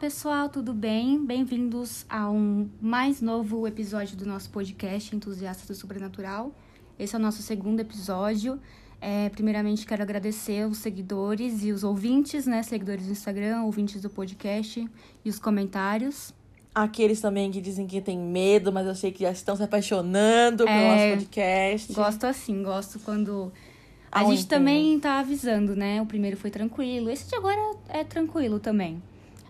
Olá pessoal, tudo bem? Bem-vindos a um mais novo episódio do nosso podcast Entusiastas do Sobrenatural. Esse é o nosso segundo episódio. É, primeiramente, quero agradecer os seguidores e os ouvintes, né? Seguidores do Instagram, ouvintes do podcast e os comentários. Aqueles também que dizem que tem medo, mas eu sei que já estão se apaixonando pelo É, nosso podcast. Gosto assim, gosto quando. A Aonde gente também tá avisando, né? O primeiro foi tranquilo. Esse de agora é tranquilo também.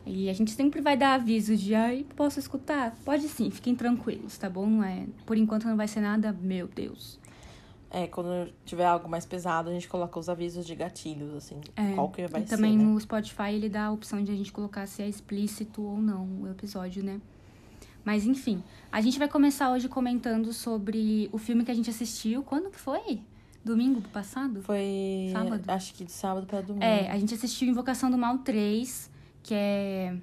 E a gente sempre vai dar aviso de, ai, posso escutar? Pode sim, fiquem tranquilos, tá bom? Não é, por enquanto não vai ser nada, meu Deus. É, quando tiver algo mais pesado, a gente coloca os avisos de gatilhos, assim. É, Qual que vai e ser, também né? no Spotify ele dá a opção de a gente colocar se é explícito ou não o episódio, né? Mas enfim, a gente vai começar hoje comentando sobre o filme que a gente assistiu. Quando que foi? Domingo passado? Foi, Sábado? acho que de sábado pra domingo. É, a gente assistiu Invocação do Mal 3, que é.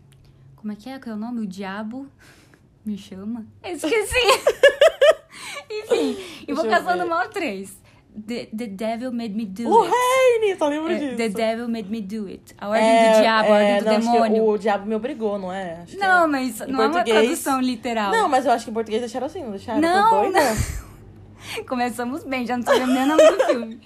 Como é que é? Qual é o nome? O Diabo me chama? Eu esqueci! Enfim, eu Invocação ver. do Mal 3. The, the Devil Made Me Do O It. Heine, só lembro É, disso. the Devil Made Me Do It. A ordem É, do diabo, a ordem é, do não, demônio. o diabo me obrigou, não é? Acho Não, é. mas Em não é uma português- tradução literal. Não, mas eu acho que em português deixaram assim, não deixaram? Não, Tô doida? Começamos bem, já não sabemos nem o nome do filme.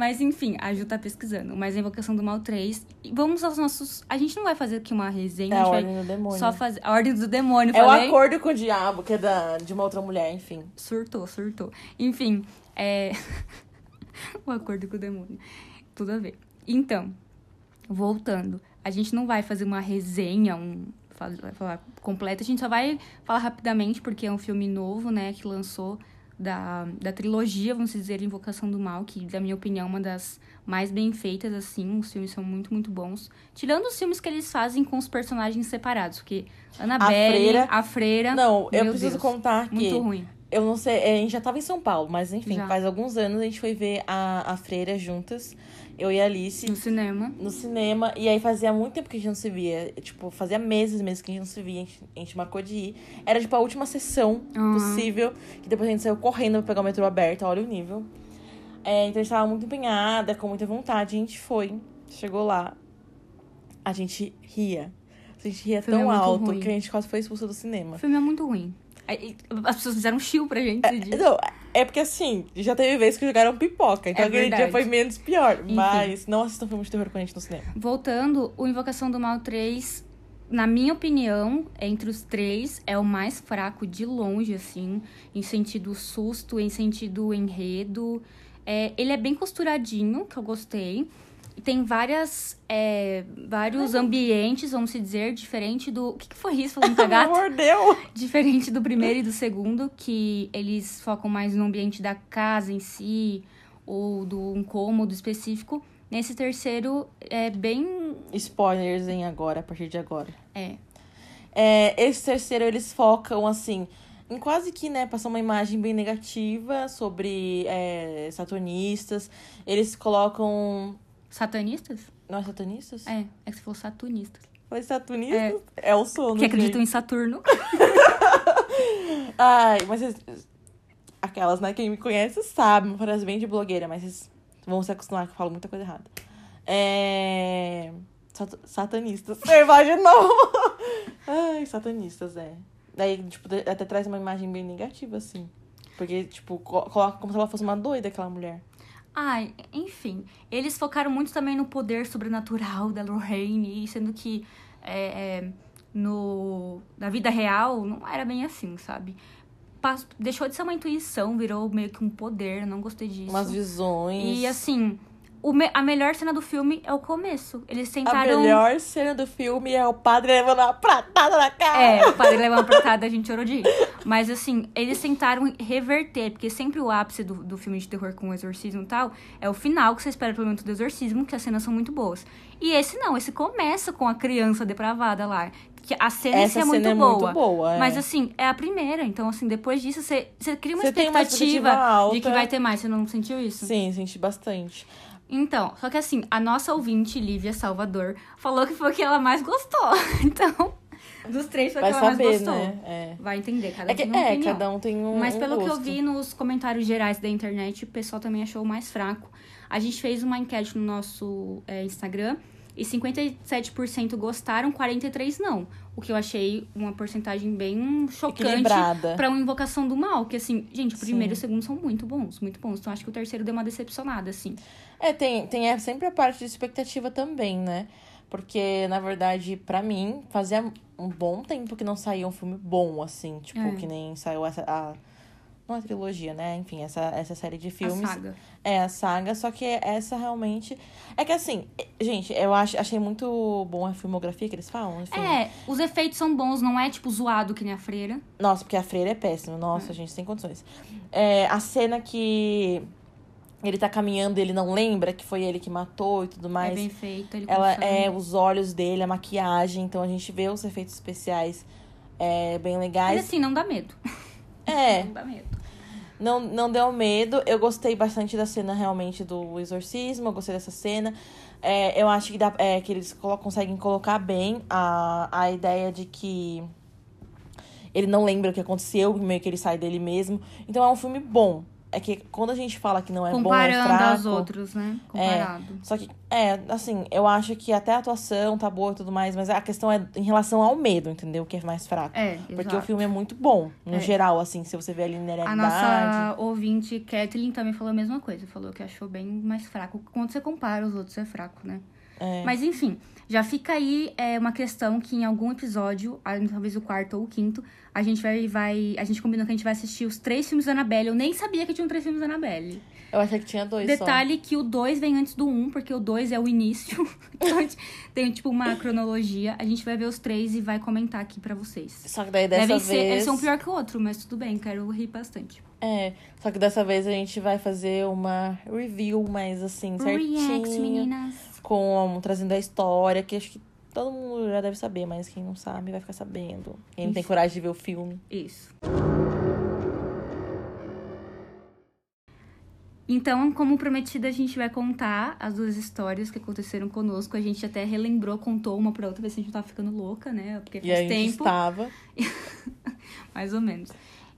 Mas enfim, a Ju tá pesquisando. Mas a Invocação do Mal 3. E vamos aos nossos. A gente não vai fazer aqui uma resenha, É a a ordem do demônio. só fazer. A Ordem do Demônio, É o acordo com o diabo, que é da, de uma outra mulher, enfim. Surtou, surtou. Enfim, é. o acordo com o demônio. Tudo a ver. Então, voltando. A gente não vai fazer uma resenha, um. falar completa, a gente só vai falar rapidamente, porque é um filme novo, né, que lançou da, da trilogia, vamos dizer, Invocação do Mal, que, na minha opinião, é uma das mais bem feitas, assim. Os filmes são muito, muito bons. Tirando os filmes que eles fazem com os personagens separados, porque Annabelle, Freira- a Freira. Não, eu preciso Deus, contar que... Muito ruim. Eu não sei, é, a gente já tava em São Paulo, mas enfim, Já. faz alguns anos a gente foi ver a, a Freira juntas, eu e a Alice, No cinema. no cinema. E aí fazia muito tempo que a gente não se via. Tipo, fazia meses mesmo que a gente não se via. A gente, a gente marcou de ir. Era tipo a última sessão Aham. possível. Que depois a gente saiu correndo pra pegar o metrô aberto, olha o nível. É, então a gente tava muito empenhada, com muita vontade. A gente foi, chegou lá. A gente ria. A gente ria tão é alto ruim. que a gente quase foi expulsa do cinema. O filme é muito ruim. As pessoas fizeram um chill pra gente esse dia. Não, é porque assim, já teve vezes que jogaram pipoca. Então É aquele dia verdade. foi menos pior. Enfim. Mas não assistam filmes de terror com a gente no cinema. Voltando, o Invocação do Mal 3, na minha opinião, entre os três, é o mais fraco de longe, assim, em sentido susto, em sentido enredo. É, ele é bem costuradinho, que eu gostei. E tem várias, é, vários ambientes, vamos se dizer, diferente do... O que, que foi isso? Falando com a gata? Mordeu! Diferente do primeiro e do segundo, que eles focam mais no ambiente da casa em si, ou do um cômodo específico. Nesse terceiro, é bem. Spoilers em agora, a partir de agora. É. É, esse terceiro, eles focam, assim, em quase que, né, passar uma imagem bem negativa sobre é, satanistas. Eles colocam... Satanistas? Não é satanistas? É, é que você falou satunistas. Foi satanistas? É, o sono, que acreditam em Saturno. Ai, mas... vocês- Aquelas, né, quem me conhece sabe, uma frase bem de blogueira, mas vocês vão se acostumar que eu falo muita coisa errada. É... sat- Satanistas. De novo. Ai, satanistas, é. Daí, tipo, até traz uma imagem bem negativa, assim. Porque, tipo, co- coloca como se ela fosse uma doida, aquela mulher. Ai, enfim. Eles focaram muito também no poder sobrenatural da Lorraine, sendo que é, é, no, na vida real não era bem assim, sabe? Deixou de ser uma intuição, virou meio que um poder, não gostei disso. Umas visões. E assim, me- a melhor cena do filme é o começo. Eles A tentaram. melhor cena do filme é o padre levando uma pratada na cara. É, o padre levou uma pratada, a gente chorou de. Mas assim, eles tentaram reverter, porque sempre o ápice do, do filme de terror com o exorcismo e tal é o final que você espera pelo momento do exorcismo, que as cenas são muito boas. E esse não, esse começa com a criança depravada lá. Que a cena em si Essa é muito cena é boa. muito boa, é. Mas assim, é a primeira. Então, assim, depois disso, você, você cria uma Você tem uma expectativa, expectativa de que vai ter mais. Você não sentiu isso? Sim, senti bastante. Então, só que assim, a nossa ouvinte, Lívia Salvador, falou que foi o que ela mais gostou. Então, dos três foi o que ela saber, mais gostou. né? É. Vai entender, cada um É, que, tem uma é opinião. cada um tem um. Mas um pelo que eu vi nos comentários gerais da internet, o pessoal também achou mais fraco. A gente fez uma enquete no nosso é, Instagram e 57% gostaram, 43% não. O que eu achei uma porcentagem bem chocante pra uma invocação do mal. Que assim, gente, o primeiro e o Sim. segundo são muito bons, muito bons. Então acho que o terceiro deu uma decepcionada, assim. É, tem, tem é sempre a parte de expectativa também, né? Porque, na verdade, pra mim, fazia um bom tempo que não saía um filme bom, assim. Tipo, É. que nem saiu essa. A, não a trilogia, né? Enfim, essa, essa série de filmes. A saga. É, a saga, só que essa realmente. É que assim, gente, eu acho, achei muito bom a filmografia que eles falam. Enfim. É, os efeitos são bons, não é tipo zoado que nem a freira. Nossa, porque a freira é péssima. Nossa, gente, sem condições. É, a cena que ele tá caminhando e ele não lembra que foi ele que matou e tudo é mais. bem feito. Ele Ela é os olhos dele, a maquiagem, então a gente vê os efeitos especiais é, bem Mas legais. assim, não dá medo. É, Não dá medo. Não, não deu medo. Eu gostei bastante da cena realmente do exorcismo, eu gostei dessa cena. É, eu acho que, dá, é, que eles colo- conseguem colocar bem a, a ideia de que ele não lembra o que aconteceu, meio que ele sai dele mesmo. Então é um filme bom. É que quando a gente fala que não é bom, é Comparando fraco... aos outros, né? Comparado. Só que, é, assim, eu acho que até a atuação tá boa e tudo mais, mas a questão é em relação ao medo, entendeu? Que é mais fraco. É, Porque exato. o filme é muito bom, no É. geral, assim, se você vê a A linearidade. nossa ouvinte, Kathleen, também falou a mesma coisa. Falou que achou bem mais fraco. Quando você compara os outros, é fraco, né? É. Mas enfim, já fica aí é, uma questão que em algum episódio, talvez o quarto ou o quinto, a gente vai, vai. A gente combinou que a gente vai assistir os três filmes da Annabelle. Eu nem sabia que tinham três filmes da Annabelle. Eu achei que tinha dois Detalhe que o dois vem antes do um, porque o dois é o início. então a gente tem tipo uma cronologia. A gente vai ver os três e vai comentar aqui pra vocês. só. Só que daí dessa Devem vez. ser, eles são um pior que o outro, mas tudo bem, quero rir bastante. É, só que dessa vez a gente vai fazer uma review mais assim, certinho. meninas. Com, trazendo a história, que acho que todo mundo já deve saber, mas quem não sabe vai ficar sabendo. Quem não tem coragem de ver o filme. Isso. Então, como prometido, a gente vai contar as duas histórias que aconteceram conosco. A gente até relembrou, contou uma pra outra, ver se a gente não tava ficando louca, né? Porque E faz aí a gente tempo, estava. mais ou menos.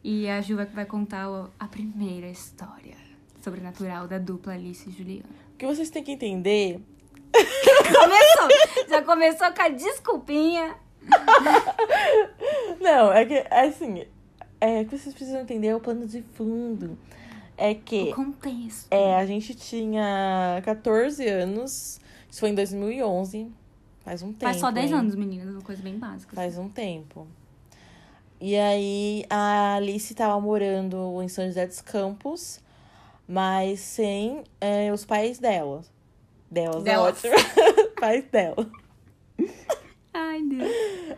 E a Ju vai, contar a primeira história sobrenatural da dupla Alice e Juliana. O que vocês têm que entender Começou! Já começou com a desculpinha. Não, é que, é assim, é, o que vocês precisam entender é o plano de fundo. É que O contexto. é, a gente tinha 14 anos, isso foi em 2011, faz um tempo. Faz só 10 hein? anos, meninas, uma coisa bem básica. Faz um tempo. E aí a Alice tava morando em São José dos Campos, mas sem é, os pais dela. Delas, é Delas. ótimo. pais dela. Ai, Deus.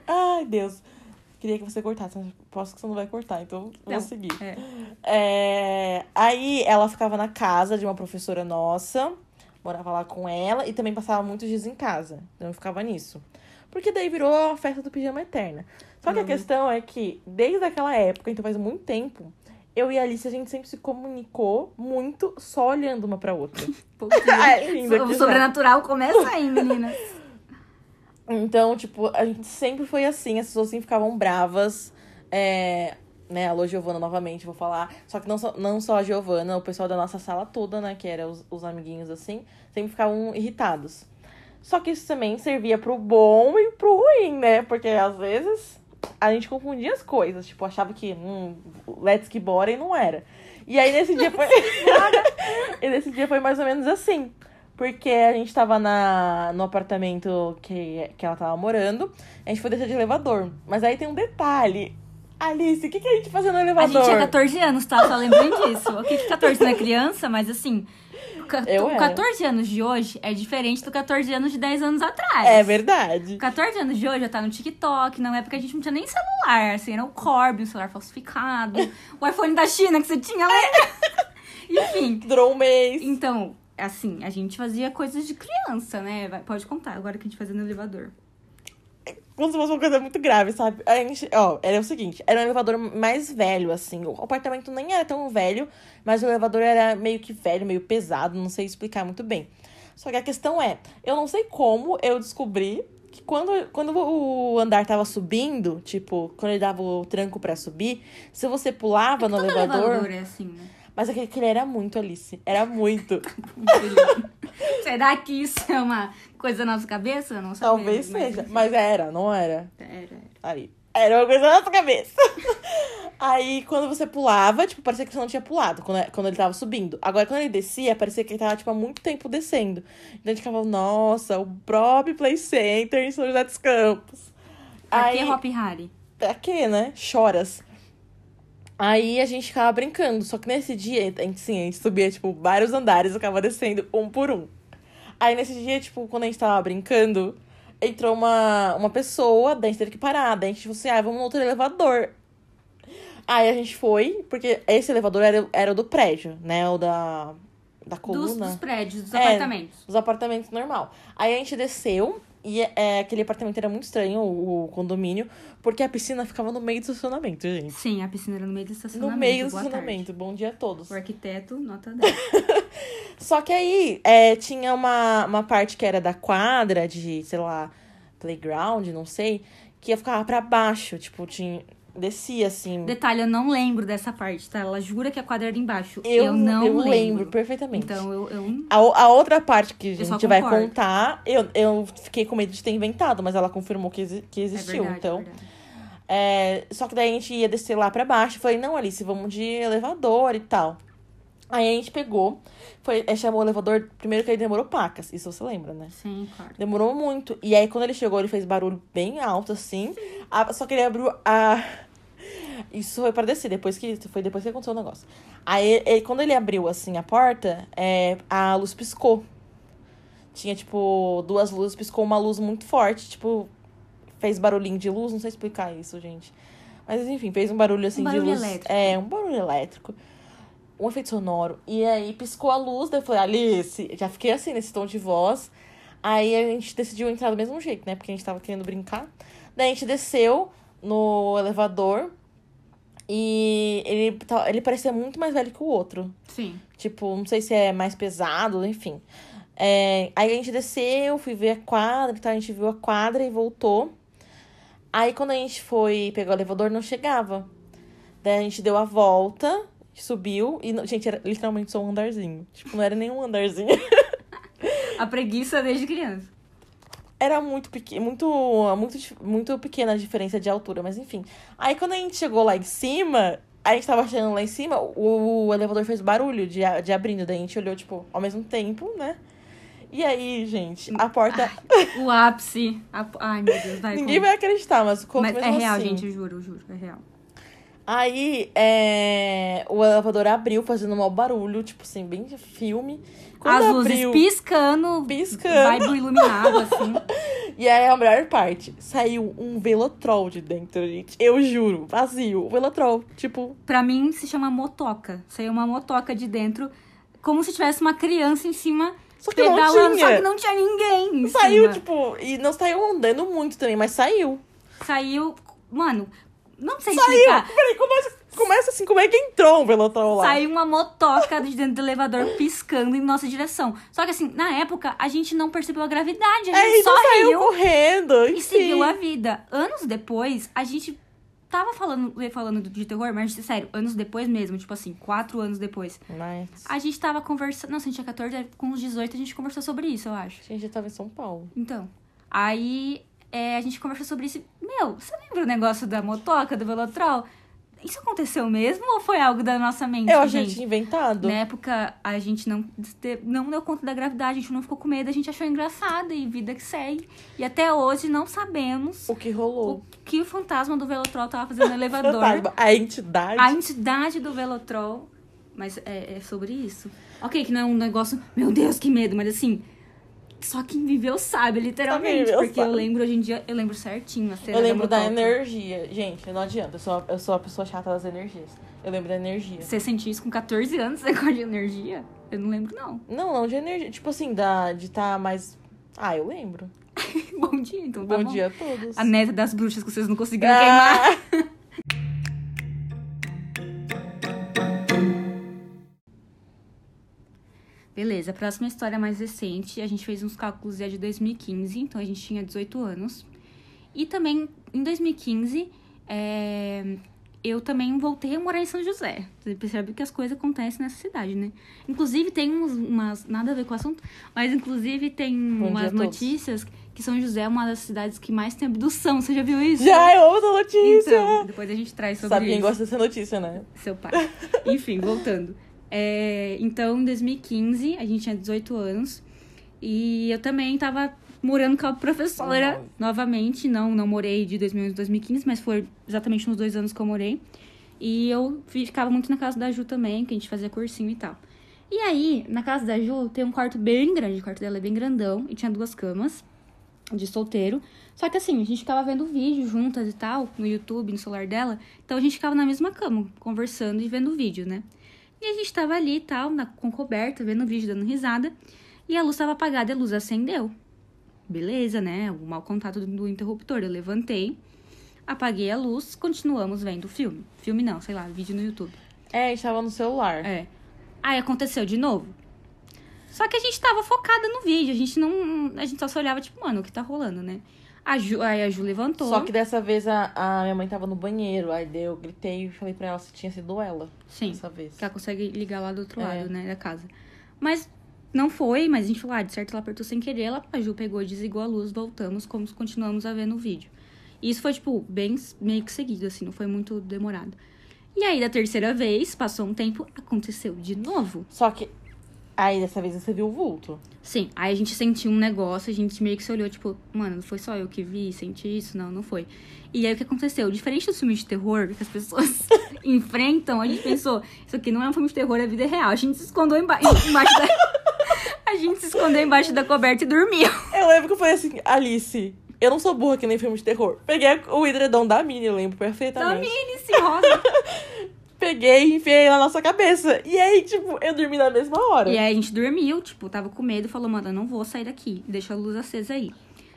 Ai, Deus. Queria que você cortasse, mas posso que você não vai cortar, então vou Não, seguir. É. É, Aí ela ficava na casa de uma professora nossa, morava lá com ela e também passava muitos dias em casa. Então eu ficava nisso. Porque daí virou a festa do pijama eterna. Só que a Uhum. questão é que, desde aquela época, então faz muito tempo, eu e a Alice, a gente sempre se comunicou muito só olhando uma pra outra. Linda o que já. sobrenatural começa aí, meninas. Então, tipo, a gente sempre foi assim, as pessoas sempre ficavam bravas. É, né, alô, Giovana, novamente, vou falar. Só que não só, não só a Giovana, o pessoal da nossa sala toda, né, que eram os, os amiguinhos assim, sempre ficavam irritados. Só que isso também servia pro bom e pro ruim, né? Porque às vezes a gente confundia as coisas. Tipo, achava que, hum, let's que bora e não era. E aí nesse dia foi. e nesse dia foi mais ou menos assim. Porque a gente tava na, no apartamento que, que ela tava morando. A gente foi descer de elevador. Mas aí tem um detalhe. Alice, o que, que a gente fazia no A elevador? gente tinha 14 anos, tá? Só lembrem disso. Ok, que 14 não é criança, mas assim. Eu O era. 14 anos de hoje é diferente do 14 anos de 10 anos atrás. É verdade. 14 anos de hoje já tá no TikTok, na época a gente não tinha nem celular, assim, era o Corby, um celular falsificado, o iPhone da China que você tinha, lembra? Enfim, Durou um mês. então, assim, a gente fazia coisas de criança, né? Pode contar agora que a gente fazia no elevador. Fosse uma coisa muito grave, sabe? A gente, ó, era o seguinte, era um elevador mais velho, assim. O apartamento nem era tão velho, mas o elevador era meio que velho, meio pesado, não sei explicar muito bem. Só que a questão é, eu não sei como eu descobri que quando, quando o andar tava subindo, tipo, quando ele dava o tranco pra subir, se você pulava no Todo elevador, elevador é assim, né? Mas aquele que ele era muito Alice. Era muito. Será que isso é uma coisa na nossa cabeça? Não sabemos, Talvez mas seja. enfim. Mas era, não era? Era, era. Aí. Era uma coisa na nossa cabeça. Aí, quando você pulava, tipo, parecia que você não tinha pulado quando, quando ele tava subindo. Agora, quando ele descia, parecia que ele tava, tipo, há muito tempo descendo. Então a gente ficava, nossa, o próprio Play Center em São José dos Campos. Pra Aí, que Hop Harry? pra quê, né? Choras. Aí a gente ficava brincando. Só que nesse dia, a gente, sim, a gente subia, tipo, vários andares e ficava descendo um por um. Aí nesse dia, tipo, quando a gente tava brincando, entrou uma, uma pessoa, daí a gente teve que parar. Daí a gente falou assim, ah, vamos no outro elevador. Aí a gente foi, porque esse elevador era, era o do prédio, né? O da, da Dos, coluna. dos prédios, dos É. apartamentos. Os apartamentos normal. Aí a gente desceu e é, aquele apartamento era muito estranho, o, o condomínio, porque a piscina ficava no meio do estacionamento, gente. Sim, a piscina era no meio do estacionamento. No meio do Boa estacionamento. Bom dia a todos. tarde. O arquiteto, nota 10. Só que aí é, tinha uma, uma parte que era da quadra, de, sei lá, playground, não sei, que ia ficar pra baixo. Tipo, tinha. Descia assim. Detalhe, eu não lembro dessa parte, tá? Ela jura que a quadra era embaixo. Eu, não eu lembro. perfeitamente. Então, eu, eu A, a outra parte que a Eu gente vai contar, eu, eu fiquei com medo de ter inventado, mas ela confirmou que, que É existiu. verdade, então, é verdade. É, só que daí a gente ia descer lá pra baixo. Falei, não, Alice, vamos de elevador e tal. Aí a gente pegou, foi, é, chamou o elevador. Primeiro que ele demorou pacas, isso você lembra, né? Sim, claro. Demorou muito. E aí quando ele chegou, ele fez barulho bem alto, assim. A- só que ele abriu a. Isso foi pra descer, depois que. Foi depois que aconteceu o negócio. Aí ele- quando ele abriu assim a porta, é, a luz piscou. Tinha, tipo, duas luzes, piscou uma luz muito forte, tipo, fez barulhinho de luz, não sei explicar isso, gente. Mas enfim, fez um barulho assim Um de barulho luz. elétrico. É, um barulho elétrico. Um efeito sonoro. E aí piscou a luz, daí eu falei, Alice, já fiquei assim nesse tom de voz. Aí a gente decidiu entrar do mesmo jeito, né? Porque a gente tava querendo brincar. Daí a gente desceu no elevador. E ele, ta- ele parecia muito mais velho que o outro. Sim. Tipo, não sei se é mais pesado, enfim. É, aí a gente desceu, fui ver a quadra, tá? a gente viu a quadra e voltou. Aí quando a gente foi pegar o elevador, não chegava. Daí a gente deu a volta, subiu e, gente, era literalmente só um andarzinho. Tipo, não era nenhum andarzinho. A preguiça desde criança. Era muito pequeno, muito, muito, muito pequena a diferença de altura, mas enfim. Aí quando a gente chegou lá em cima, a gente tava chegando lá em cima, o, o elevador fez barulho de, de abrindo, daí a gente olhou, tipo, ao mesmo tempo, né? E aí, gente, a porta. O ápice. a- Ai, meu Deus, vai. Ninguém conta. vai acreditar, mas conta Mas é real, assim. gente, eu juro, eu juro, é real. Aí, é, o elevador abriu, fazendo um mau barulho, tipo assim, bem de filme. Quando As luzes abriu, piscando, Piscando. vibe iluminado, assim. E aí a melhor parte, saiu um velotrol de dentro, gente. Eu juro, vazio. O velotrol, tipo, Pra mim, se chama motoca. Saiu uma motoca de dentro, como se tivesse uma criança em cima só que não tinha. só que não tinha ninguém em Saiu, cima. tipo, e não saiu andando muito também, mas saiu. Saiu, mano, não sei Saiu! explicar. Peraí, começa, começa assim, como é que entrou um velotrol lá? Saiu uma motoca de dentro do elevador piscando em nossa direção. Só que assim, na época, a gente não percebeu a gravidade. A Aí gente então só saiu riu correndo, e enfim. seguiu a vida. Anos depois, a gente tava falando, falando de terror, mas sério, anos depois mesmo, tipo assim, quatro anos depois. Mas, A gente tava conversando. Nossa, a gente tinha 14, com uns 18 a gente conversou sobre isso, eu acho. a gente já tava em São Paulo. Então. Aí é, a gente conversou sobre isso. Meu, você lembra o negócio da motoca, do Velotrol? Isso aconteceu mesmo ou foi algo da nossa mente? Eu achei que gente? inventado. Na época, a gente não, não deu conta da gravidade, a gente não ficou com medo, a gente achou engraçado e vida que segue. E até hoje não sabemos O que rolou. o que o fantasma do Velotrol tava fazendo no elevador. Fantasma. A entidade. A entidade do Velotrol. Mas é, é sobre isso. Ok, que não é um negócio, meu Deus, que medo, mas assim. Só quem viveu sabe, literalmente. viveu porque eu sabe. lembro hoje em dia, eu lembro certinho Eu lembro da motoca. energia. Gente, não adianta. Eu sou, eu sou a pessoa chata das energias. Eu lembro da energia. Você sentiu isso com 14 anos, esse negócio de energia? Eu não lembro, não. Não, não de energia. Tipo assim, da, de estar mais. Ah, eu lembro. bom dia, então tá bom, bom. dia a todos. A neta das bruxas que vocês não conseguiram queimar. Beleza, a próxima história mais recente, a gente fez uns cálculos é de 2015, então a gente tinha 18 anos. E também, em 2015, é, eu também voltei a morar em São José. Você percebe que as coisas acontecem nessa cidade, né? Inclusive, tem uns, umas. Nada a ver com o assunto, mas inclusive tem Bom umas notícias que São José é uma das cidades que mais tem abdução. Você já viu isso? Já, eu amo essa notícia! Então, depois a gente traz sobre Sabe quem isso. gosta dessa notícia, né? Seu pai. Enfim, voltando. É, então, em 2015, a gente tinha 18 anos. E eu também tava morando com a professora Nossa. novamente. Não, não morei de 2011 a 2015, mas foi exatamente nos dois anos que eu morei. E eu fi- ficava muito na casa da Ju também, que a gente fazia cursinho e tal. E aí, na casa da Ju, tem um quarto bem grande. O quarto dela é bem grandão. E tinha duas camas de solteiro. Só que assim, a gente ficava vendo vídeo juntas e tal, no YouTube, no celular dela. Então a gente ficava na mesma cama, conversando e vendo vídeo, né? E a gente tava ali e tal, na, com coberta, vendo vídeo, dando risada. E a luz tava apagada e a luz acendeu. Beleza, né? O mau contato do, do interruptor. Eu levantei, apaguei a luz, continuamos vendo o filme. Filme não, sei lá, vídeo no YouTube. É, a gente tava no celular. É. Aí aconteceu de novo. Só que a gente tava focada no vídeo, a gente não. A gente só se olhava, tipo, mano, o que tá rolando, né? A Ju, aí a Ju levantou. Só que dessa vez a, a minha mãe tava no banheiro. Aí eu gritei e falei pra ela se tinha sido ela. Sim. Dessa vez. Que ela consegue ligar lá do outro É. lado, né, da casa. Mas não foi, mas a gente falou, ah, de certo ela apertou sem querer, ela, a Ju pegou, desligou a luz, voltamos, como continuamos a ver no vídeo. E isso foi, tipo, bem meio que seguido, assim, não foi muito demorado. E aí, da terceira vez, passou um tempo, aconteceu de novo. Só que. Aí dessa vez você viu o vulto. Sim, aí a gente sentiu um negócio, a gente meio que se olhou, tipo, mano, não foi só eu que vi, senti isso? Não, não foi. E aí o que aconteceu? Diferente dos filmes de terror que as pessoas enfrentam, a gente pensou, isso aqui não é um filme de terror, é vida real. A gente se escondeu emba embaixo da. A gente se escondeu embaixo da coberta e dormiu. Eu lembro que eu falei assim, Alice, eu não sou burra que nem filme de terror. Peguei o edredom da Mini, eu lembro Da perfeitamente. Mini, se rosa. Peguei e enfiei na nossa cabeça. E aí, tipo, eu dormi na mesma hora. E aí a gente dormiu, tipo, tava com medo, falou, mano, eu não vou sair daqui, deixa a luz acesa aí.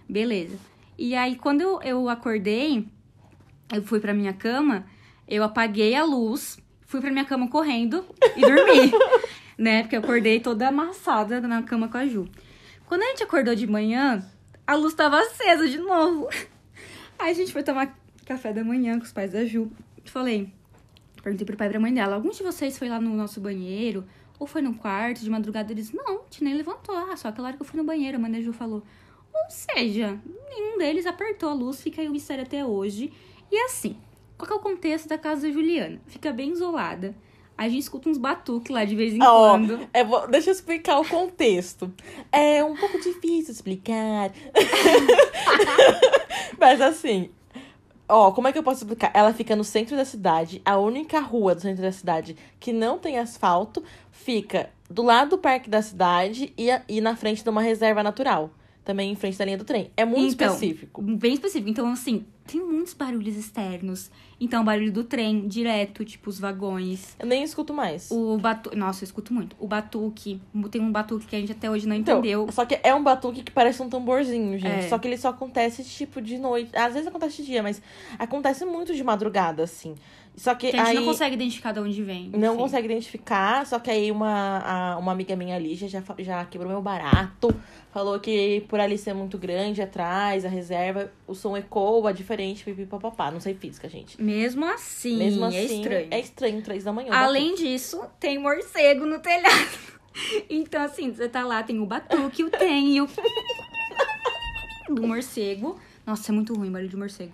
Beleza. E aí, quando eu, eu acordei, eu fui pra minha cama, eu apaguei a luz, fui pra minha cama correndo e dormi. né? Porque eu acordei toda amassada na cama com a Ju. Quando a gente acordou de manhã, a luz tava acesa de novo. Aí a gente foi tomar café da manhã com os pais da Ju. Falei, perguntei pro pai e pra mãe dela, algum de vocês foi lá no nosso banheiro? Ou foi no quarto de madrugada? Eles, não, a gente nem levantou. Ah, só aquela hora que eu fui no banheiro, a mãe da Ju falou. Ou seja, nenhum deles apertou a luz, fica aí o mistério até hoje. E assim, qual é o contexto da casa da Juliana? Fica bem isolada. A gente escuta uns batuques lá de vez em Ó, quando. é, vou- deixa eu explicar o contexto. É um pouco difícil explicar. Mas assim, ó, como é que eu posso explicar? Ela fica no centro da cidade, a única rua do centro da cidade que não tem asfalto fica do lado do parque da cidade e, a- e na frente de uma reserva natural. Também em frente da linha do trem. É muito Então, específico. Bem específico. Então, assim, tem muitos barulhos externos. Então, barulho do trem, direto, tipo os vagões. Eu nem escuto mais. O batuque. Nossa, eu escuto muito. O batuque. Tem um batuque que a gente até hoje não Então, entendeu. só que é um batuque que parece um tamborzinho, gente. É. Só que ele só acontece, tipo, de noite. Às vezes acontece de dia, mas acontece muito de madrugada, assim. Só que, Que a gente aí não consegue identificar de onde vem. não enfim. consegue identificar. Só que aí uma, a- uma amiga minha ali já, já quebrou meu barato. Falou que por ali ser muito grande atrás, a reserva, o som ecoa diferente, pipipopopá. Não sei física, gente. Mesmo assim, Mesmo assim, é estranho. É estranho, três da manhã. Além disso, tem morcego no telhado. Então, assim, você tá lá, tem o batuque, o trem e o. do morcego. Nossa, é muito ruim barulho de morcego.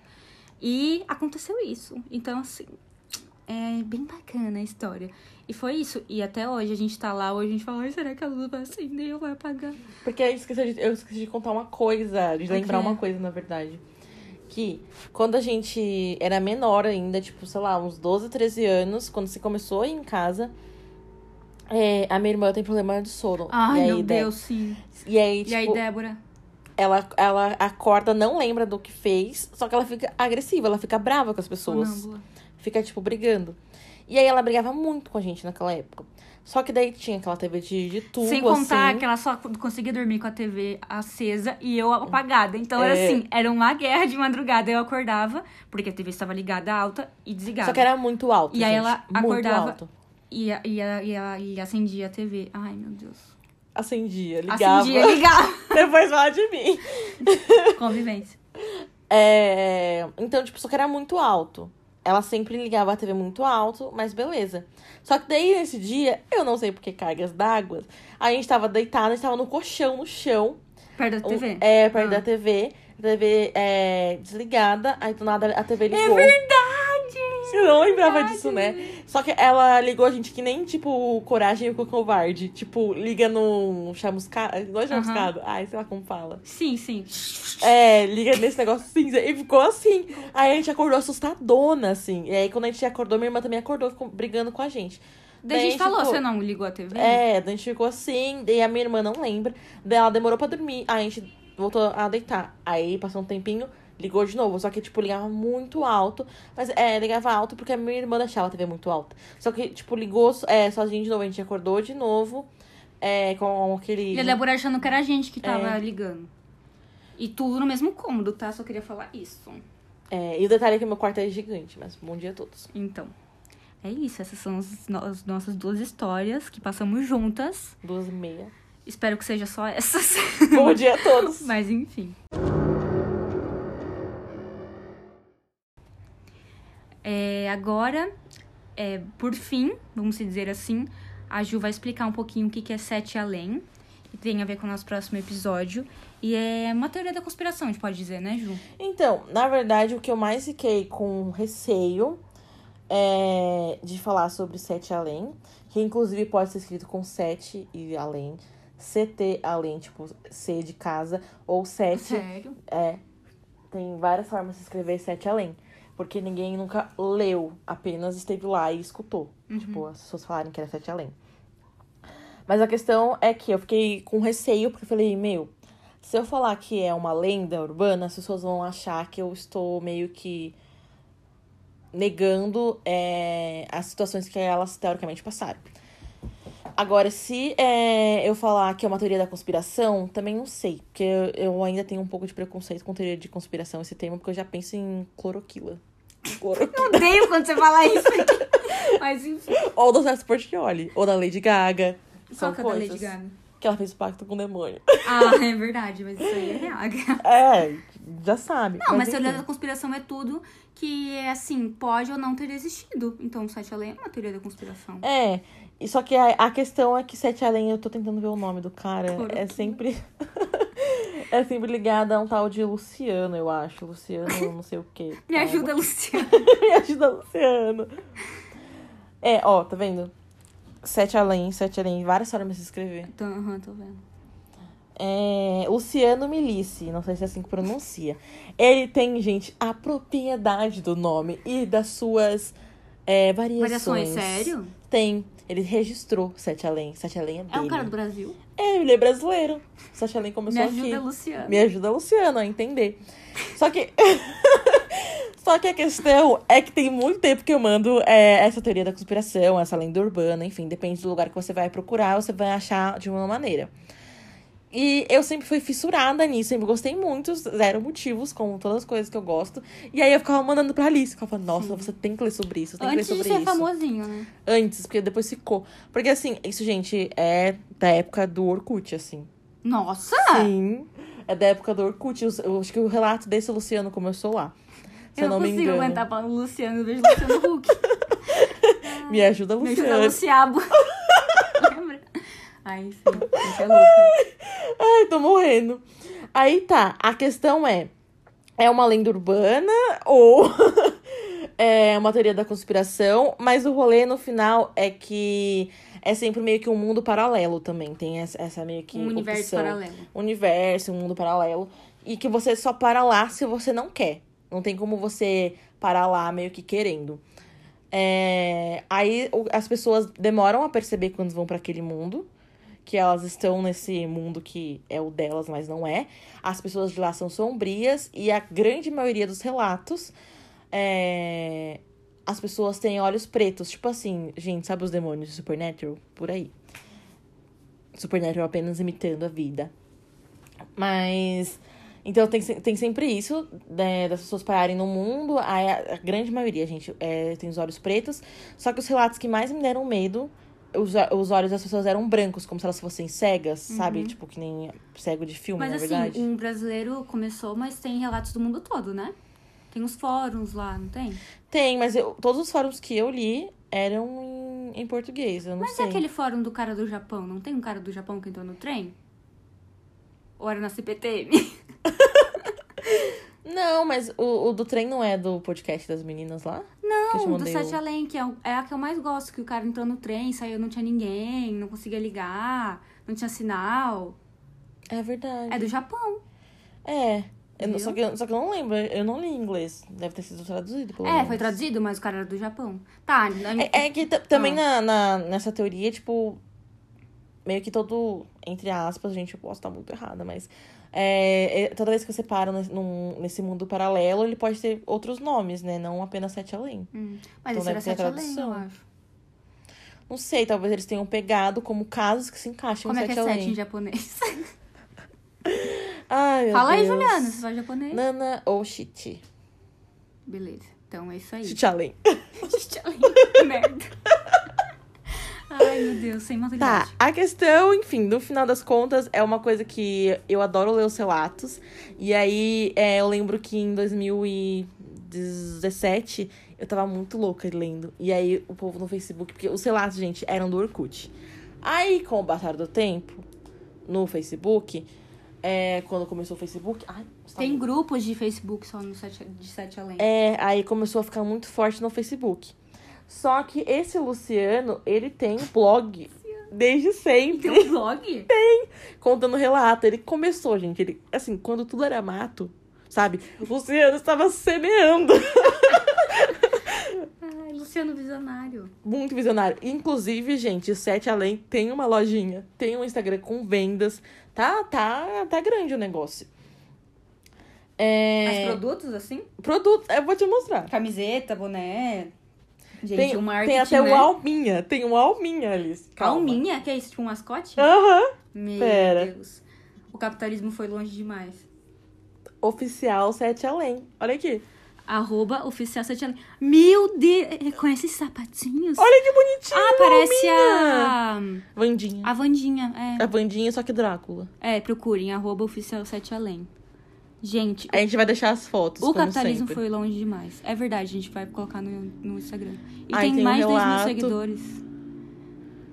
E aconteceu isso. Então, assim, é bem bacana a história. E foi isso. E até hoje a gente tá lá, hoje a gente fala, "Ai, será que a luz vai acender ou vai apagar? Porque eu esqueci, de, eu esqueci de contar uma coisa, de lembrar uma coisa, na verdade. Que quando a gente era menor ainda, tipo, sei lá, uns 12, 13 anos, quando você começou a ir em casa, é, a minha irmã tem problema de sono. Ai, aí, meu Deus, sim. E aí, E aí, tipo, Débora? ela, ela acorda, não lembra do que fez, só que ela fica agressiva, ela fica brava com as pessoas. Sonâmbula. Fica, tipo, brigando. E aí ela brigava muito com a gente naquela época. Só que daí tinha aquela TV de, de tubo, Sem contar assim. que ela só conseguia dormir com a TV acesa e eu apagada. Então era É. assim, era uma guerra de madrugada. Eu acordava, porque a TV estava ligada alta e desligava. Só que era muito alto, E aí gente, ela muito acordava- alto. e, e, e, e acendia a TV. Ai, meu Deus. Acendia, ligava. Acendia, ligava. Depois fala de mim. Convivência. É, Então, tipo, só que era muito alto. Ela sempre ligava a TV muito alto, mas beleza. Só que daí, nesse dia, eu não sei por que cargas d'água, a gente tava deitada, a gente tava no colchão, no chão. Perto da TV? É, perto Ah. da TV. A TV é, desligada, aí do nada a TV ligou. É verdade! Você não lembrava disso, né? Só que ela ligou a gente que nem, tipo, Coragem e o Covarde. Tipo, liga no chamuscado. Não é chamuscado? Ai, sei lá como fala. Sim, sim. É, liga nesse negócio cinza. E ficou assim. Aí a gente acordou assustadona, assim. E aí, quando a gente acordou, minha irmã também acordou, ficou brigando com a gente. Daí a gente falou, tipo, você não ligou a TV? É, daí a gente ficou assim, daí a minha irmã não lembra. Daí ela demorou pra dormir, aí a gente voltou a deitar. Aí passou um tempinho, ligou de novo. Só que, tipo, ligava muito alto. Mas é, ligava alto porque a minha irmã deixava a TV muito alta. Só que, tipo, ligou é, sozinho de novo. A gente acordou de novo. É, com aquele. E a Débora achando que era a gente que tava É. ligando. E tudo no mesmo cômodo, tá? Só queria falar isso. É, e o detalhe é que meu quarto é gigante, mas bom dia a todos. Então, é isso. Essas são as, no- as nossas duas histórias que passamos juntas. Duas e meia. Espero que seja só essas. bom dia a todos. Mas enfim. Agora, é, por fim, vamos dizer assim, a Ju vai explicar um pouquinho o que que é Sete Além. Que tem a ver com o nosso próximo episódio. E é uma teoria da conspiração, a gente pode dizer, né, Ju? Então, na verdade, o que eu mais fiquei com receio é de falar sobre Sete Além, que inclusive pode ser escrito com sete e além, CT além, tipo C de casa, ou sete. Sério? É. Tem várias formas de escrever Sete Além. Porque ninguém nunca leu, apenas esteve lá e escutou. Tipo, as pessoas falarem que era Sete Além. Mas a questão é que eu fiquei com receio, porque eu falei, meu, se eu falar que é uma lenda urbana, as pessoas vão achar que eu estou meio que negando é, as situações que elas teoricamente passaram. Agora, se é, eu falar que é uma teoria da conspiração, também não sei. Porque eu, eu ainda tenho um pouco de preconceito com teoria de conspiração, esse tema, porque eu já penso em cloroquila. Cloroquila. Odeio quando você fala isso. Mas enfim. ou do Celso Portioli, ou da Lady Gaga. São Qual que é da Lady Gaga? que ela fez pacto com o demônio. Ah, é verdade, mas isso aí é real. É, já sabe. Não, mas, teoria da conspiração é tudo que, é assim, pode ou não ter existido. Então, o Sete Além é uma teoria da conspiração. É, e só que a, a questão é que Sete Além, eu tô tentando ver o nome do cara, é sempre. é sempre ligada a um tal de Luciano, eu acho. Luciano, não sei o quê. Me ajuda, Luciana. Me ajuda, Luciano. É, ó, tá vendo? Sete Além, Sete Além, várias formas de se escrever. Tô, aham, tô vendo. É, Luciano Milici, não sei se é assim que pronuncia. Ele tem, gente, a propriedade do nome e das suas é, variações. Variações, sério? Tem. Ele registrou Sete Além. Sete Além é dele. É um cara do Brasil? É, ele é brasileiro. Sete Além começou Me ajuda, aqui. Luciana. Me ajuda, Luciano, a entender. Só que. Só que a questão é que tem muito tempo que eu mando é, essa teoria da conspiração, essa lenda urbana, enfim, depende do lugar que você vai procurar, você vai achar de uma maneira. E eu sempre fui fissurada nisso, sempre gostei muito, zero motivos, como todas as coisas que eu gosto. E aí eu ficava mandando pra Alice, ficava falando, nossa, você tem que ler sobre isso, tem Antes que ler de sobre ser isso. famosinho, né? Antes, porque depois ficou. Porque assim, isso, gente, é da época do Orkut, assim. Nossa! Sim. É da época do Orkut. Eu, eu acho que o relato desse Luciano começou lá. Se eu, eu não, consigo aguentar falando Luciano, eu vejo Luciano Huck. Me ajuda, Me ajuda, Luciano. Luciabo. Ai, sim. Gente, é louca. Ai, tô morrendo. Aí tá, a questão é: é uma lenda urbana ou é uma teoria da conspiração? Mas o rolê no final é que é sempre meio que um mundo paralelo também. Tem essa, essa meio que. Um universo opção. paralelo. universo, um mundo paralelo. E que você só para lá se você não quer. Não tem como você parar lá meio que querendo. É, Aí as pessoas demoram a perceber quando vão para aquele mundo. Que elas estão nesse mundo que é o delas, mas não é. As pessoas de lá são sombrias. E a grande maioria dos relatos. é, As pessoas têm olhos pretos. Tipo assim, gente, sabe os demônios de Supernatural? Por aí. Supernatural apenas imitando a vida. Mas. Então tem, tem sempre isso, né, das pessoas pararem no mundo. A, a grande maioria, gente, é, tem os olhos pretos. Só que os relatos que mais me deram medo, os, os olhos das pessoas eram brancos, como se elas fossem cegas, sabe? Tipo, que nem cego de filme, Mas na assim, verdade. um brasileiro começou, mas tem relatos do mundo todo, né? Tem os fóruns lá, não tem? Tem, mas eu- todos os fóruns que eu li eram em, em português, eu não Mas sei. é aquele fórum do cara do Japão, não tem um cara do Japão que entrou no trem? Ou era na CPTM? Não, mas o, o do trem não é do podcast das meninas lá? Não, do Sete o- Além, que é, é a que eu mais gosto, que o cara entrou no trem, saiu, não tinha ninguém, não conseguia ligar, não tinha sinal. É verdade. É do Japão. É. Não- só, que, eu- só que eu não lembro, eu não li em inglês. Deve ter sido traduzido, pelo É, menos. foi traduzido, mas o cara era do Japão. Tá, na- É, é que também Ah. na, na- nessa teoria, tipo, meio que todo, entre aspas, gente, eu posso estar muito errada, mas é, é, toda vez que você para nesse, num- nesse mundo paralelo, ele pode ter outros nomes, né? Não apenas Sete Além. Hum, Mas Então esse era Sete Além, eu acho. Não sei, talvez eles tenham pegado como casos que se encaixam Como em é que Sete é Além. sete em japonês? Ai, meu Fala aí, Deus. Juliana, você fala japonês? Nana ou Shiti. Beleza, então é isso aí. Shiti Além. Sete Além, que merda. Ai, meu Deus, sem Tá, maturidade. a questão, enfim, no final das contas, é uma coisa que eu adoro ler os relatos. E aí, é, eu lembro que em 2017, eu tava muito louca lendo. E aí, o povo no Facebook, porque os relatos, gente, eram do Orkut. Aí, com o passar do tempo, no Facebook, é, quando começou o Facebook... Ai, Tem muito- grupos de Facebook só no sete, de Sete Além. É, aí começou a ficar muito forte no Facebook. Só que esse Luciano, ele tem um blog desde sempre. Tem um blog? contando relato. Ele começou, gente. Ele, assim, quando tudo era mato, sabe? O Luciano estava semeando. Ai, Luciano Visionário. Muito visionário. Inclusive, gente, Sete Além tem uma lojinha, tem um Instagram com vendas. Tá, tá, tá grande o negócio. É... Mas produtos, assim? Produto, eu vou te mostrar. Camiseta, boné. Gente, Tem, marketing, tem até né? o Alminha. Tem um Alminha, Alice. Calma. Alminha? Que é isso, tipo um mascote? Aham. Meu pera. Deus. O capitalismo foi longe demais. Oficial Sete Além. Olha aqui. Arroba oficial sete além. Meu Deus! Reconhece esses sapatinhos? Olha que bonitinho. ah, parece Alminha. a... Vandinha. A Vandinha, é. A Vandinha, só que Drácula. É, procurem, arroba oficial sete além. Gente, A gente vai deixar as fotos, o capitalismo sempre. foi longe demais. É verdade, a gente vai colocar no, no Instagram. E Aí tem, tem um mais de 2 mil seguidores.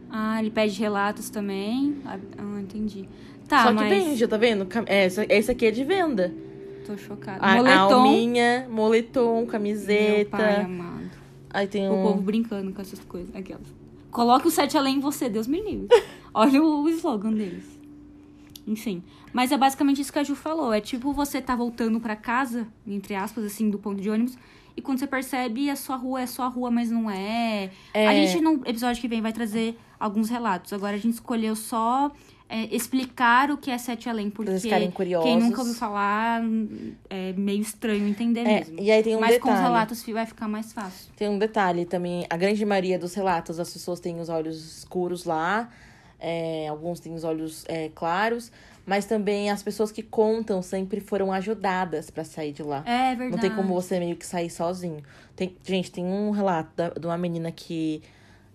Ah, ele pede relatos também. Ah, ah, entendi. Tá, Só que mas... vende, tá vendo? É, Essa, esse aqui é de venda. Tô chocada. A, a Moletom. alminha, moletom, Meu camiseta. pai amado. Aí tem O um... povo brincando com essas coisas. Aquelas. Coloque o sete além em você, Deus me livre. Olha o, o slogan deles. Enfim. Mas é basicamente isso que a Ju falou. É tipo você tá voltando pra casa, entre aspas, assim, do ponto de ônibus. E quando você percebe, a sua rua é sua rua, mas não é. É. A gente, no episódio que vem, vai trazer alguns relatos. Agora a gente escolheu só é, explicar o que é Sete Além, porque vocês ficarem curiosos. quem nunca ouviu falar é meio estranho entender É, mesmo. e aí tem um mas com os detalhe. relatos vai ficar mais fácil. Tem um detalhe também. A grande maioria dos relatos, as pessoas têm os olhos escuros lá. É, alguns têm os olhos é, claros. Mas também as pessoas que contam sempre foram ajudadas pra sair de lá. É verdade. Não tem como você meio que sair sozinho. Tem, gente, tem um relato da- de uma menina que,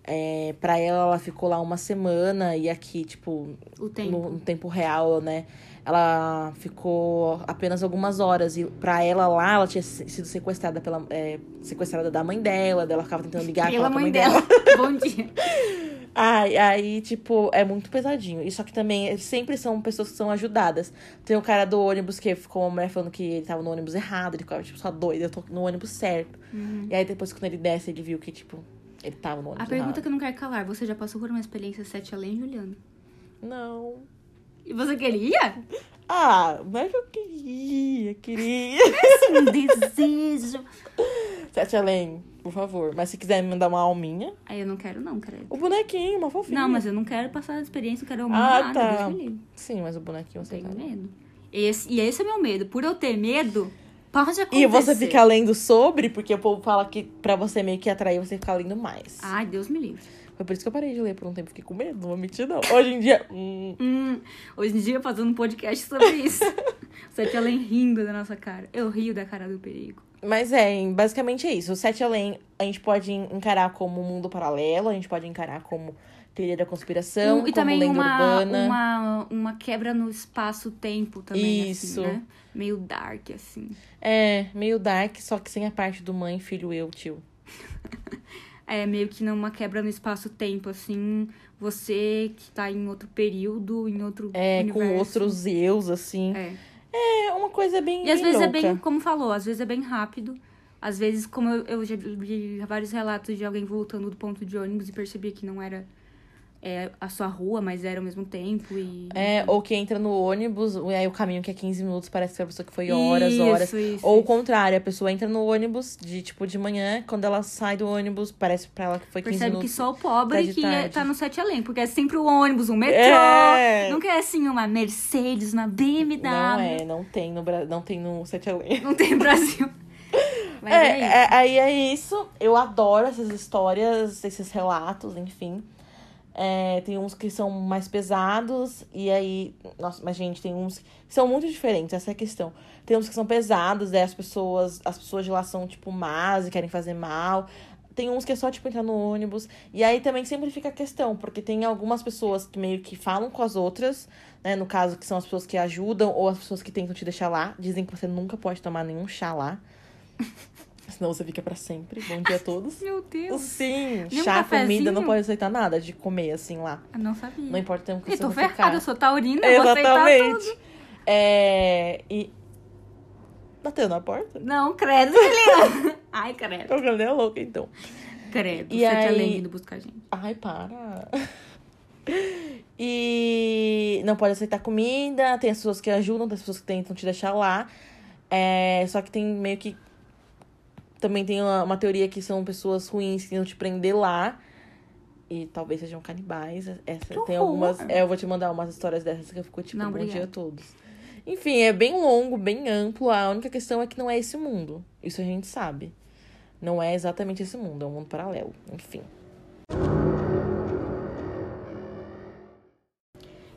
é, pra ela, ela ficou lá uma semana e aqui, tipo, tempo. no, no tempo real, né? Ela ficou apenas algumas horas. E pra ela lá, ela tinha si- sido sequestrada pela. é, sequestrada da mãe dela, dela ficava tentando ligar Pela a mãe dela. Bom dia. Ai, aí, tipo, é muito pesadinho. E só que também é- sempre são pessoas que são ajudadas. Tem o cara do ônibus que ficou uma mulher falando que ele tava no ônibus errado, ele ficava, tipo, só doido, eu tô no ônibus certo. E aí depois, quando ele desce, ele viu que, tipo, ele tava no ônibus A pergunta errado. que eu não quero calar, você já passou por uma experiência sete além, Juliana? Não. E você queria? Ah, mas eu queria, queria. um desejo. Sete além, por favor. Mas se quiser me mandar uma alminha, Aí eu não quero não, credo. o bonequinho, uma fofinha. Não, mas eu não quero passar a experiência, eu quero Ah, humilhar nada, tá. Sim, mas o bonequinho Eu você tenho tá. medo. Esse, e esse é meu medo. Por eu ter medo, pode acontecer. E você fica lendo sobre, porque o povo fala que pra você meio que atrair, você ficar lendo mais. Ai, Deus me livre. Foi por isso que eu parei de ler por um tempo. Fiquei com medo, não vou mentir, não. Hoje em dia. hum, Hum, hoje em dia, fazendo um podcast sobre isso. Sete além rindo da nossa cara. Eu rio da cara do perigo. Mas é, basicamente é isso. O Sete Além a gente pode encarar como um mundo paralelo, a gente pode encarar como teoria da conspiração, Um- como e também lenda uma, urbana. uma, uma quebra no espaço-tempo também, Isso. assim, né? Meio dark, assim. É, meio dark, só que sem a parte do mãe, filho, eu, tio. É meio que numa quebra no espaço-tempo, assim. Você que tá em outro período, em outro É, universo. com outros eus, assim. É. É uma coisa bem E às bem vezes é louca. bem, como falou, às vezes é bem rápido. Às vezes, como eu, eu já vi vários relatos de alguém voltando do ponto de ônibus e percebia que não era é, a sua rua, mas era ao mesmo tempo. E... É, ou que entra no ônibus, e aí o caminho que é 15 minutos parece que a pessoa que foi horas, Isso, horas. Isso, Ou o contrário, a pessoa entra no ônibus de tipo de manhã, quando ela sai do ônibus, parece pra ela que foi 15 Percebe minutos. que só o pobre que é, tarde. tá no sete além, porque é sempre o ônibus, um metrô. É. Nunca é assim uma Mercedes, uma BMW. Não é, não tem no Bra... não tem no Sete Além. Não tem Brasil. Mas É, é, é, aí é isso. Eu adoro essas histórias, esses relatos, enfim. É, tem uns que são mais pesados, e aí. Nossa, mas gente, tem uns que são muito diferentes, essa é a questão. Tem uns que são pesados, aí as pessoas, as pessoas de lá são, tipo, más e querem fazer mal. Tem uns que é só, tipo, entrar no ônibus. E aí também sempre fica a questão, porque tem algumas pessoas que meio que falam com as outras, né? No caso, que são as pessoas que ajudam ou as pessoas que tentam te deixar lá. Dizem que você nunca pode tomar nenhum chá lá. Senão você fica pra sempre. Bom dia a todos. Meu Deus. Sim, Nem um chá, comida, cafezinho? não pode aceitar nada de comer assim lá. Eu não sabia. Não importa o tempo que Eu você tô ferrada, ficar. eu sou taurina, eu vou aceitar Exatamente. tudo. É. E. Bateu na porta? Não, credo, Juliana. Ai, credo. Eu falei, é louca, então. Credo, E sete aí- além indo buscar a gente. Ai, para. E não pode aceitar comida, tem as pessoas que ajudam, tem as pessoas que tentam te deixar lá. É, só que tem meio que. Também tem uma, uma teoria que são pessoas ruins que tentam te prender lá. E talvez sejam canibais. Essa, Que tem horror. algumas. É, eu vou te mandar umas histórias dessas que eu fico tipo, Não, bom dia a todos. Enfim, é bem longo, bem amplo. A única questão é que não é esse mundo. Isso a gente sabe. Não é exatamente esse mundo, é um mundo paralelo. Enfim.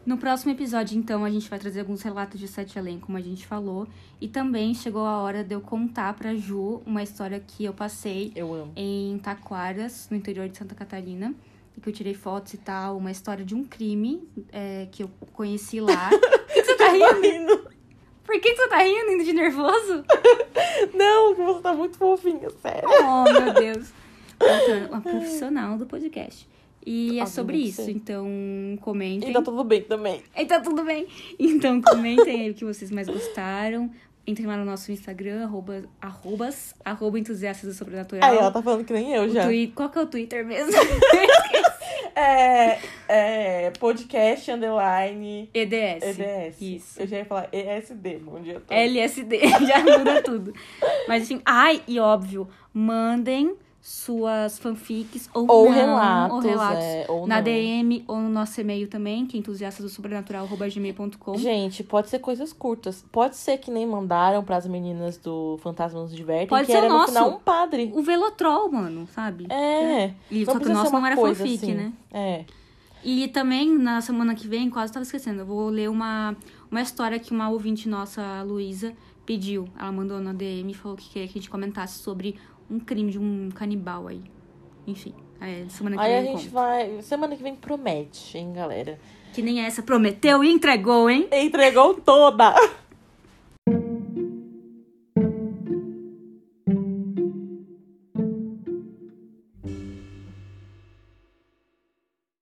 No próximo episódio, então, a gente vai trazer alguns relatos de Sete Além, como a gente falou. E também chegou a hora de eu contar pra Ju uma história que eu passei Eu amo. em Taquaras, no interior de Santa Catarina. E que eu tirei fotos e tal. Uma história de um crime é, que eu conheci lá. Por que, que você tá rindo? rindo. Por que, que você tá rindo, indo de nervoso? Não, você tá muito fofinha, sério. Oh, meu Deus. Uma profissional do podcast. E é Ah, sobre isso. Então, comentem. E tá tudo bem também. E tá tudo bem. Então, comentem aí o que vocês mais gostaram. Entrem lá no nosso Instagram, arroba, arrobas, arroba entusiastas do sobrenatural. Aí ela tá falando que nem eu O já. twi- Qual que é o Twitter mesmo? É, é podcast underline EDS. EDS. Isso. Eu já ia falar ESD, bom dia a todos. LSD, já muda tudo. Mas assim, ai, e óbvio, mandem suas fanfics ou, Ou não, relatos, ou relatos é, ou na não. DM ou no nosso e-mail também, que é entusiastasdosobrenatural.gmail.com. Gente, pode ser coisas curtas. Pode ser que nem mandaram pras meninas do Fantasma nos Divertem, Pode que ser era o no nosso. final um padre. O Velotrol, mano, sabe? É. E, Não só que o nosso não era fanfic, assim. né? É. E também, na semana que vem, quase tava esquecendo, eu vou ler uma, uma história que uma ouvinte nossa, a Luísa, pediu. Ela mandou na DM e falou que queria que a gente comentasse sobre um crime de um canibal aí. Enfim, é, semana que Aí a vem eu gente conto. vai. Semana que vem promete, hein, galera? Que nem essa prometeu e entregou, hein? Entregou toda!